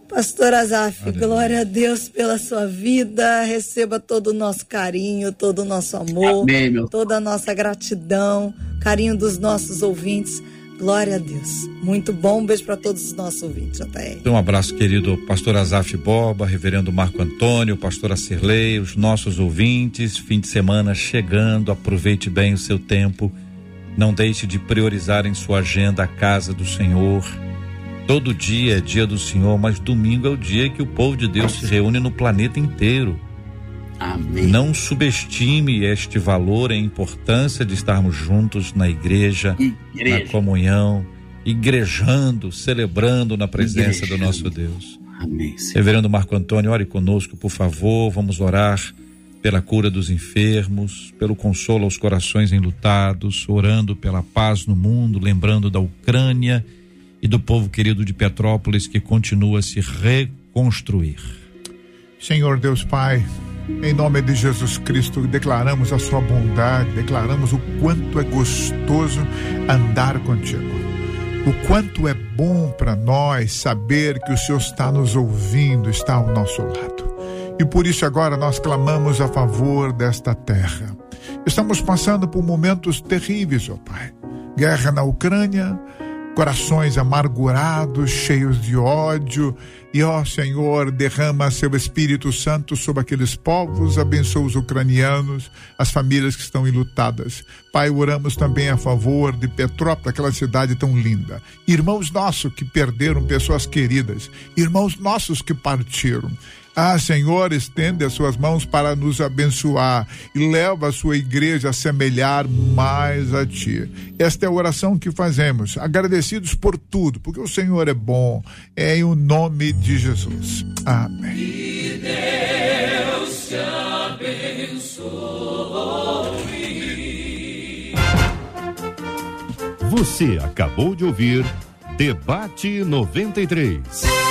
Pastor Azaf, glória a Deus pela sua vida. Receba todo o nosso carinho, todo o nosso amor, Amém, toda a nossa gratidão, carinho dos nossos ouvintes. Glória a Deus. Muito bom. Um beijo para todos os nossos ouvintes, JR. Um abraço, querido pastor Azaf Boba, reverendo Marco Antônio, pastora Cirlei, os nossos ouvintes. Fim de semana chegando, aproveite bem o seu tempo. Não deixe de priorizar em sua agenda a casa do Senhor. Todo dia é dia do Senhor, mas domingo é o dia que o povo de Deus se reúne no planeta inteiro. Amém. Não subestime este valor e a importância de estarmos juntos na igreja, na Igreja. comunhão, igrejando, celebrando na presença do Igrejando. nosso Deus. Amém, Senhor. Reverendo Marco Antônio, ore conosco, por favor. Vamos orar pela cura dos enfermos, pelo consolo aos corações enlutados, orando pela paz no mundo, lembrando da Ucrânia e do povo querido de Petrópolis que continua a se reconstruir. Senhor Deus Pai, em nome de Jesus Cristo, declaramos a sua bondade, declaramos o quanto é gostoso andar contigo. O quanto é bom para nós saber que o Senhor está nos ouvindo, está ao nosso lado. E por isso agora nós clamamos a favor desta terra. Estamos passando por momentos terríveis, ó Pai. Guerra na Ucrânia, corações amargurados, cheios de ódio. E ó Senhor, derrama seu Espírito Santo sobre aqueles povos, abençoa os ucranianos, as famílias que estão enlutadas. Pai, oramos também a favor de Petrópolis, aquela cidade tão linda. Irmãos nossos que perderam pessoas queridas, irmãos nossos que partiram. Ah, Senhor, estende as suas mãos para nos abençoar e leva a sua igreja a semelhar mais a ti. Esta é a oração que fazemos, agradecidos por tudo, porque o Senhor é bom, é em o nome de Jesus. Amém. Que Deus te abençoe. Você acabou de ouvir Debate 93.